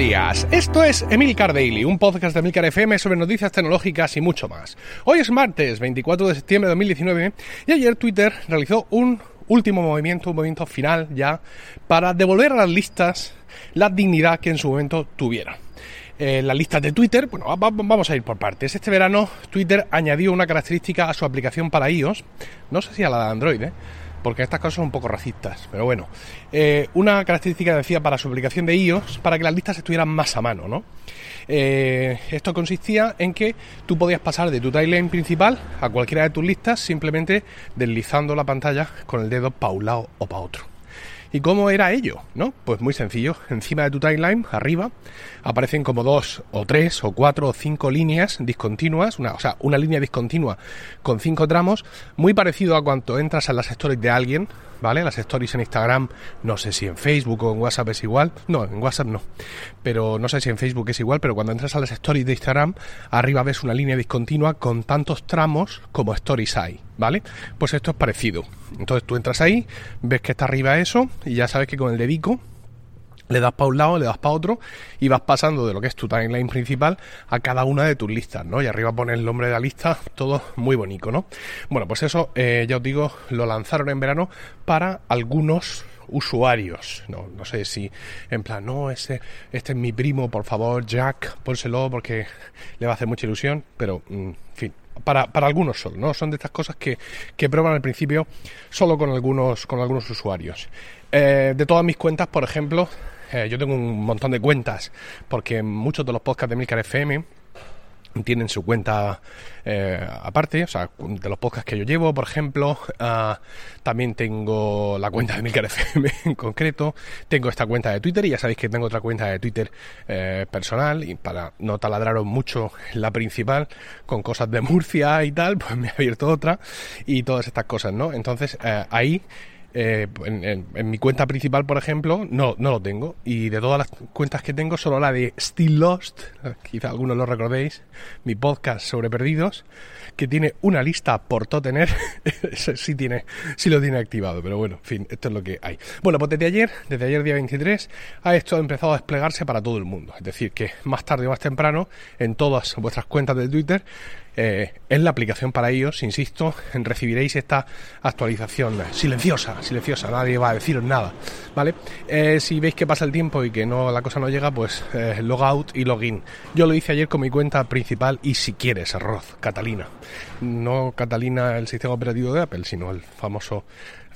días. Esto es Emilcar Daily, un podcast de Emilcar FM sobre noticias tecnológicas y mucho más. Hoy es martes 24 de septiembre de 2019 y ayer Twitter realizó un último movimiento, un movimiento final ya, para devolver a las listas la dignidad que en su momento tuvieron. Eh, las listas de Twitter, bueno, vamos a ir por partes. Este verano Twitter añadió una característica a su aplicación para iOS, no sé si a la de Android, ¿eh? Porque estas cosas son un poco racistas, pero bueno, eh, una característica decía para su aplicación de iOS para que las listas estuvieran más a mano, ¿no? Eh, esto consistía en que tú podías pasar de tu timeline principal a cualquiera de tus listas simplemente deslizando la pantalla con el dedo para un lado o para otro. ¿Y cómo era ello? ¿No? Pues muy sencillo. Encima de tu timeline, arriba, aparecen como dos o tres o cuatro o cinco líneas discontinuas, una, o sea, una línea discontinua con cinco tramos, muy parecido a cuando entras a las stories de alguien, ¿vale? Las stories en Instagram, no sé si en Facebook o en WhatsApp es igual. No, en WhatsApp no. Pero no sé si en Facebook es igual, pero cuando entras a las stories de Instagram, arriba ves una línea discontinua con tantos tramos como stories hay, ¿vale? Pues esto es parecido. Entonces tú entras ahí, ves que está arriba eso y ya sabes que con el dedico le das para un lado, le das para otro y vas pasando de lo que es tu timeline principal a cada una de tus listas, ¿no? Y arriba pone el nombre de la lista, todo muy bonito, ¿no? Bueno, pues eso, eh, ya os digo, lo lanzaron en verano para algunos usuarios. No, no sé si en plan, no, este, este es mi primo, por favor, Jack, pónselo porque le va a hacer mucha ilusión, pero, mm, en fin, para, para, algunos solo, ¿no? Son de estas cosas que, que prueban al principio solo con algunos, con algunos usuarios. Eh, de todas mis cuentas, por ejemplo, eh, yo tengo un montón de cuentas, porque muchos de los podcasts de Milcar FM tienen su cuenta eh, aparte, o sea, de los podcasts que yo llevo, por ejemplo, uh, también tengo la cuenta de Milcar FM en concreto, tengo esta cuenta de Twitter y ya sabéis que tengo otra cuenta de Twitter eh, personal y para no taladraros mucho la principal con cosas de Murcia y tal, pues me he abierto otra y todas estas cosas, ¿no? Entonces ahí eh, en, mi cuenta principal, por ejemplo, no, no lo tengo. Y de todas las cuentas que tengo, solo la de Still Lost, quizá algunos lo recordéis, mi podcast sobre perdidos, que tiene una lista por todo tener. sí, tiene, sí lo tiene activado, pero bueno, en fin, esto es lo que hay. Bueno, pues desde ayer, desde ayer día 23, ha esto empezado a desplegarse para todo el mundo. Es decir, que más tarde o más temprano, en todas vuestras cuentas de Twitter, eh, en la aplicación para ellos, insisto, recibiréis esta actualización silenciosa, silenciosa, nadie va a deciros nada, ¿vale? Eh, si veis que pasa el tiempo y que no la cosa no llega, pues eh, logout y login. Yo lo hice ayer con mi cuenta principal y si quieres, arroz, Catalina. No Catalina el sistema operativo de Apple, sino el famoso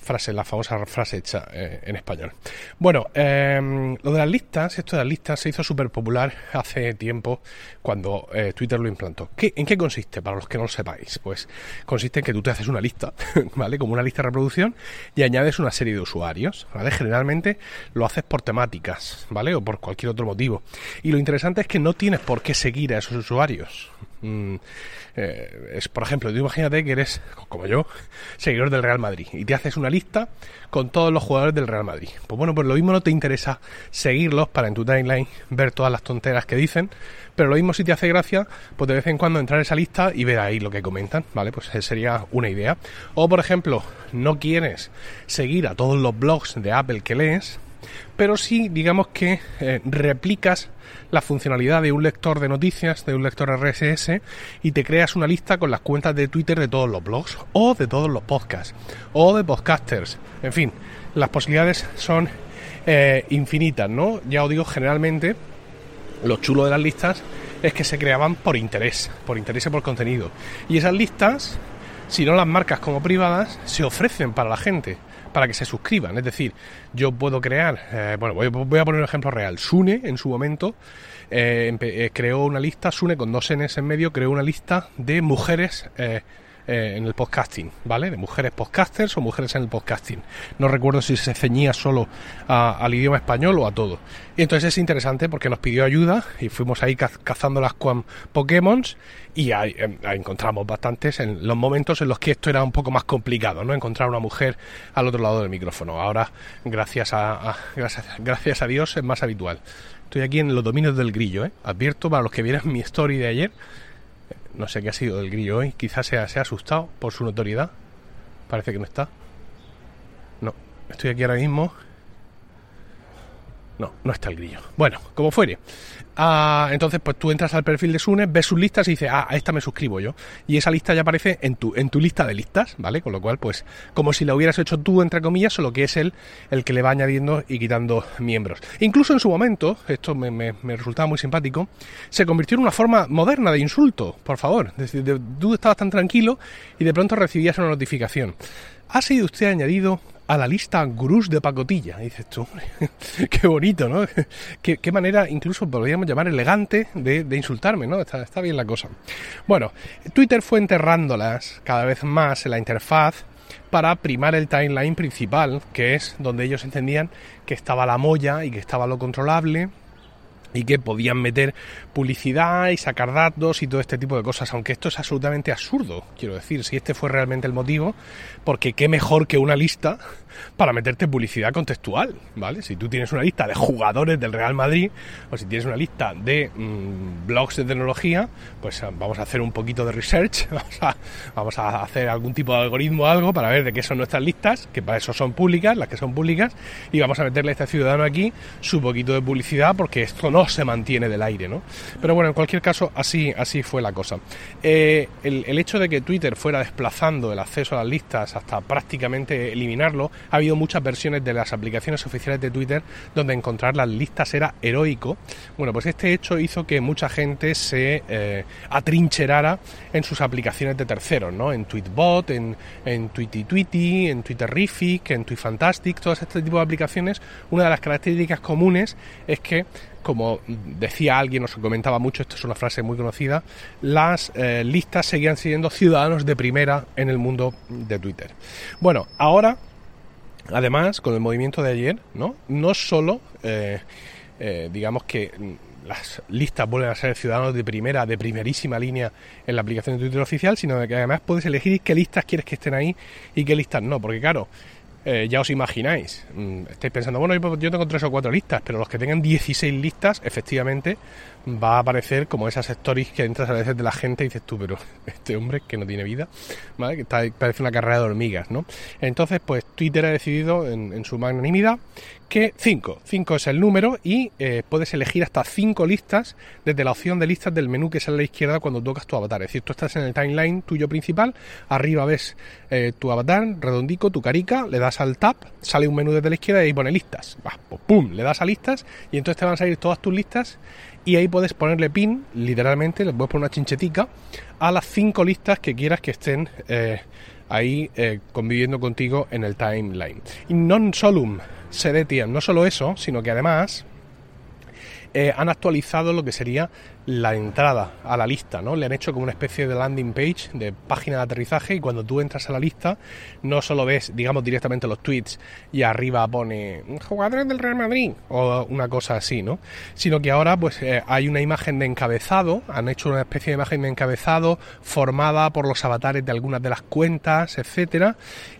frase, la famosa frase hecha eh, en español. Bueno, em, lo de las listas, esto de las listas se hizo súper popular hace tiempo cuando eh, Twitter lo implantó. ¿Qué, ¿En qué consiste? Para los que no lo sepáis, pues consiste en que tú te haces una lista, ¿vale? Como una lista de reproducción y añades una serie de usuarios, ¿vale? Generalmente lo haces por temáticas, ¿vale? O por cualquier otro motivo. Y lo interesante es que no tienes por qué seguir a esos usuarios. Mm, eh, es, por ejemplo, tú imagínate que eres, como yo, seguidor del Real Madrid y te haces una lista con todos los jugadores del Real Madrid. Pues bueno, pues lo mismo no te interesa seguirlos para en tu timeline ver todas las tonteras que dicen, pero lo mismo si te hace gracia, pues de vez en cuando entrar a esa lista y ver ahí lo que comentan, ¿vale? Pues sería una idea. O por ejemplo, no quieres seguir a todos los blogs de Apple que lees, pero sí, digamos que eh, replicas la funcionalidad de un lector de noticias, de un lector RSS, y te creas una lista con las cuentas de Twitter de todos los blogs, o de todos los podcasts, o de podcasters. En fin, las posibilidades son eh, infinitas, ¿no? Ya os digo, generalmente, lo chulo de las listas es que se creaban por interés, por interés y por contenido. Y esas listas, si no las marcas como privadas, se ofrecen para la gente para que se suscriban. Es decir, yo puedo crear, eh, bueno, voy, a poner un ejemplo real. Sune, en su momento, eh, eh, creó una lista, Sune con dos Ns en medio, creó una lista de mujeres eh, en el podcasting, ¿vale? De mujeres podcasters o mujeres en el podcasting. No recuerdo si se ceñía solo al idioma español o a todo. Y entonces es interesante porque nos pidió ayuda y fuimos ahí cazando las Pokémon y ahí, em, encontramos bastantes en los momentos en los que esto era un poco más complicado, ¿no? Encontrar una mujer al otro lado del micrófono. Ahora, gracias a, gracias, gracias a Dios, es más habitual. Estoy aquí en los dominios del grillo, ¿eh? Advierto para los que vieran mi story de ayer no sé qué ha sido del grillo hoy. Quizás se se ha asustado por su notoriedad. Parece que no está. No, estoy aquí ahora mismo. No, no está el grillo. Bueno, como fuere. Ah, entonces, pues tú entras al perfil de Sune, ves sus listas y dices, ah, a esta me suscribo yo. Y esa lista ya aparece en tu, en tu lista de listas, ¿vale? Con lo cual, pues, como si la hubieras hecho tú, entre comillas, solo que es él el que le va añadiendo y quitando miembros. Incluso en su momento, esto me, me, resultaba muy simpático, se convirtió en una forma moderna de insulto, por favor. Es decir, tú estabas tan tranquilo y de pronto recibías una notificación. Ha sido usted añadido a la lista gurús de pacotilla. dices tú, qué bonito, ¿no? qué, manera, incluso podríamos llamar elegante de, insultarme, ¿no? Está, está, bien la cosa. Bueno, Twitter fue enterrándolas cada vez más en la interfaz para primar el timeline principal, que es donde ellos entendían que estaba la molla y que estaba lo controlable y que podían meter publicidad y sacar datos y todo este tipo de cosas, aunque esto es absolutamente absurdo, quiero decir, si este fue realmente el motivo, porque qué mejor que una lista para meterte publicidad contextual, ¿vale? Si tú tienes una lista de jugadores del Real Madrid o si tienes una lista de mm, blogs de tecnología, pues ah, vamos a hacer un poquito de research, vamos a, hacer algún tipo de algoritmo o algo para ver de qué son nuestras listas, que para eso son públicas, las que son públicas, y vamos a meterle a este ciudadano aquí su poquito de publicidad porque esto no se mantiene del aire, ¿no? Pero bueno, en cualquier caso, así, así fue la cosa. Eh, el, hecho de que Twitter fuera desplazando el acceso a las listas hasta prácticamente eliminarlo, ha habido muchas versiones de las aplicaciones oficiales de Twitter donde encontrar las listas era heroico. Bueno, pues este hecho hizo que mucha gente se eh, atrincherara en sus aplicaciones de terceros, ¿no? En Tweetbot, en, en Tweety Tweety, en Twitterific, en Tweetfantastic, todas este tipo de aplicaciones, una de las características comunes es que como decía alguien, os comentaba mucho, esto es una frase muy conocida, las eh, listas seguían siendo ciudadanos de primera en el mundo de Twitter. Bueno, ahora Además, con el movimiento de ayer, ¿no? No solo, eh, eh, digamos que las listas vuelven a ser ciudadanos de primera, de primerísima línea en la aplicación de Twitter oficial, sino que además puedes elegir qué listas quieres que estén ahí y qué listas no, porque claro, eh, ya os imagináis, mm, estáis pensando, bueno, yo tengo tres o cuatro listas, pero los que tengan 16 listas, efectivamente, va a aparecer como esas stories que entras a veces de la gente y dices tú, pero este hombre que no tiene vida, ¿vale? que parece una carrera de hormigas, ¿no? Entonces, pues Twitter ha decidido en, su magnanimidad que 5, 5 es el número y eh, puedes elegir hasta 5 listas desde la opción de listas del menú que sale a la izquierda cuando tocas tu avatar. Es decir, tú estás en el timeline tuyo principal, arriba ves eh, tu avatar, redondico, tu carica, le das al tap, sale un menú desde la izquierda y ahí pone listas. pues, pum, le das a listas y entonces te van a salir todas tus listas y ahí puedes ponerle pin, literalmente, le puedes poner una chinchetica a las cinco listas que quieras que estén eh, ahí conviviendo contigo en el timeline. Non solum sedetiam, no solo eso, sino que además eh, han actualizado lo que sería la entrada a la lista, ¿no? Le han hecho como una especie de landing page, de página de aterrizaje, y cuando tú entras a la lista, no solo ves, digamos, directamente los tweets y arriba pone jugadores del Real Madrid o una cosa así, ¿no? Sino que ahora, pues, eh, hay una imagen de encabezado, han hecho una especie de imagen de encabezado formada por los avatares de algunas de las cuentas, etcétera,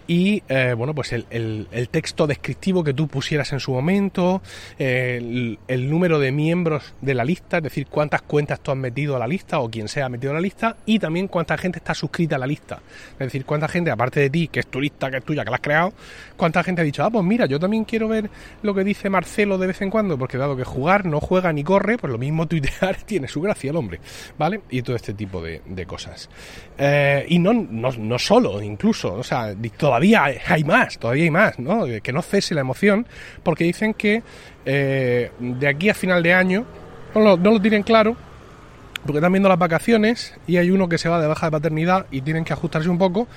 y eh, bueno, pues el, el, texto descriptivo que tú pusieras en su momento, el, número de miembros de la lista, es decir, cuántas cuentas tú has metido a la lista o quien sea ha metido a la lista y también cuánta gente está suscrita a la lista. Es decir, cuánta gente, aparte de ti, que es tu lista, que es tuya, que la has creado, cuánta gente ha dicho, ah, pues mira, yo también quiero ver lo que dice Marcelo de vez en cuando, porque dado que jugar no juega ni corre, pues lo mismo tuitear tiene su gracia el hombre, ¿vale? Y todo este tipo de, cosas. Eh, y no, no, no solo, incluso, o sea, todavía hay más, todavía hay más, ¿no? Que no cese la emoción, porque dicen que eh, de aquí a final de año, no lo, tienen claro, porque están viendo las vacaciones y hay uno que se va de baja de paternidad y tienen que ajustarse un poco.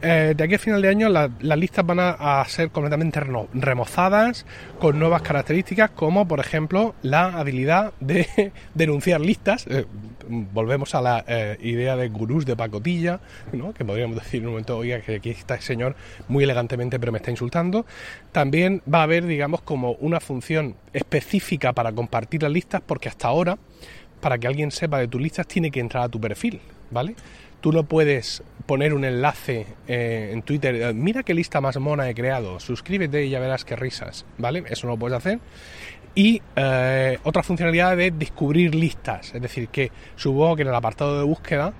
Eh, de aquí a final de año las listas van a, ser completamente remozadas con nuevas características como por ejemplo la habilidad de denunciar listas. Eh, volvemos a la eh, idea de gurús de pacotilla, ¿no? que podríamos decir en un momento, oiga, que aquí está el señor muy elegantemente pero me está insultando. También va a haber digamos como una función específica para compartir las listas porque hasta ahora para que alguien sepa de tus listas tiene que entrar a tu perfil, ¿vale? Tú no puedes poner un enlace eh, en Twitter, eh, mira qué lista más mona he creado, suscríbete y ya verás qué risas, ¿vale? Eso no lo puedes hacer. Y eh, otra funcionalidad de descubrir listas, es decir, que supongo que en el apartado de búsqueda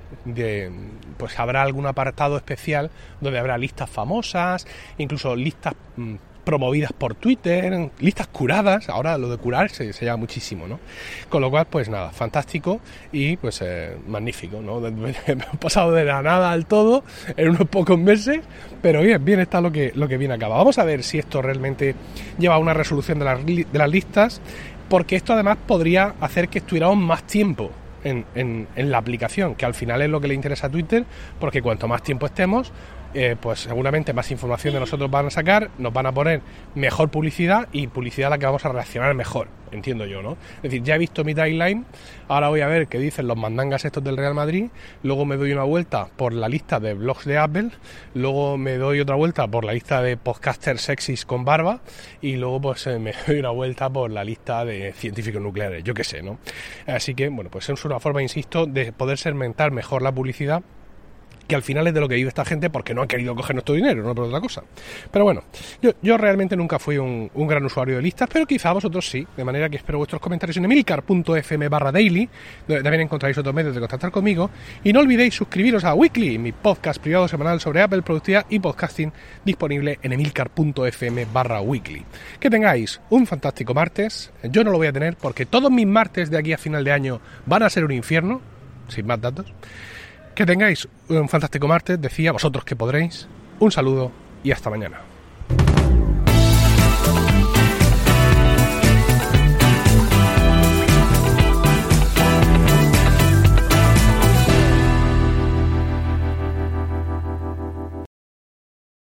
pues habrá algún apartado especial donde habrá listas famosas, incluso listas mm, promovidas por Twitter, listas curadas, ahora lo de curar se, se llama muchísimo, ¿no? Con lo cual, pues nada, fantástico y pues eh, magnífico, ¿no? Hemos pasado de la nada al todo en unos pocos meses, pero bien, bien está lo que, lo que viene acaba. Vamos a ver si esto realmente lleva a una resolución de las, de las listas, porque esto además podría hacer que estuviéramos más tiempo en, en, la aplicación, que al final es lo que le interesa a Twitter, porque cuanto más tiempo estemos, eh, pues seguramente más información de nosotros van a sacar, nos van a poner mejor publicidad y publicidad a la que vamos a reaccionar mejor, entiendo yo, ¿no? Es decir, ya he visto mi timeline, ahora voy a ver qué dicen los mandangas estos del Real Madrid, luego me doy una vuelta por la lista de blogs de Apple, luego me doy otra vuelta por la lista de podcasters sexys con barba y luego pues eh, me doy una vuelta por la lista de científicos nucleares, yo qué sé, ¿no? Así que, bueno, pues es una forma, insisto, de poder segmentar mejor la publicidad que al final es de lo que vive esta gente porque no han querido coger nuestro dinero, no por otra cosa. Pero bueno, yo, yo realmente nunca fui un, gran usuario de listas, pero quizá vosotros sí, de manera que espero vuestros comentarios en emilcar.fm barra daily, donde también encontráis otros medios de contactar conmigo, y no olvidéis suscribiros a Weekly, mi podcast privado semanal sobre Apple, productividad y podcasting, disponible en emilcar.fm barra weekly. Que tengáis un fantástico martes, yo no lo voy a tener porque todos mis martes de aquí a final de año van a ser un infierno, sin más datos. Que tengáis un fantástico martes, decía vosotros que podréis. Un saludo y hasta mañana.